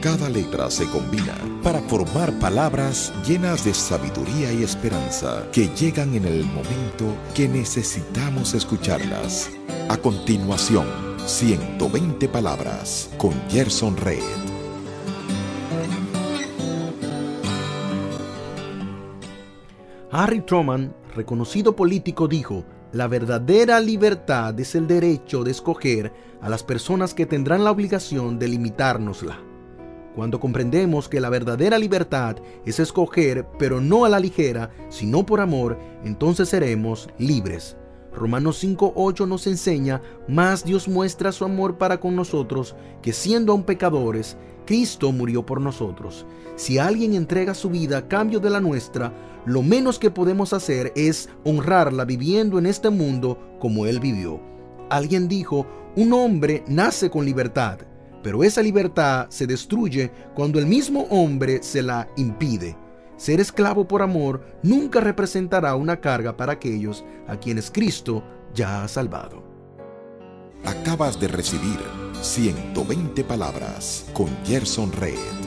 Cada letra se combina para formar palabras llenas de sabiduría y esperanza que llegan en el momento que necesitamos escucharlas. A continuación, 120 palabras con Gerson Red. Harry Truman, reconocido político, dijo, la verdadera libertad es el derecho de escoger a las personas que tendrán la obligación de limitárnosla. Cuando comprendemos que la verdadera libertad es escoger, pero no a la ligera, sino por amor, entonces seremos libres. Romanos 5.8 nos enseña, más Dios muestra su amor para con nosotros, que siendo aún pecadores, Cristo murió por nosotros. Si alguien entrega su vida a cambio de la nuestra, lo menos que podemos hacer es honrarla viviendo en este mundo como Él vivió. Alguien dijo, un hombre nace con libertad, pero esa libertad se destruye cuando el mismo hombre se la impide. Ser esclavo por amor nunca representará una carga para aquellos a quienes Cristo ya ha salvado. Acabas de recibir 120 palabras con Gerson Red.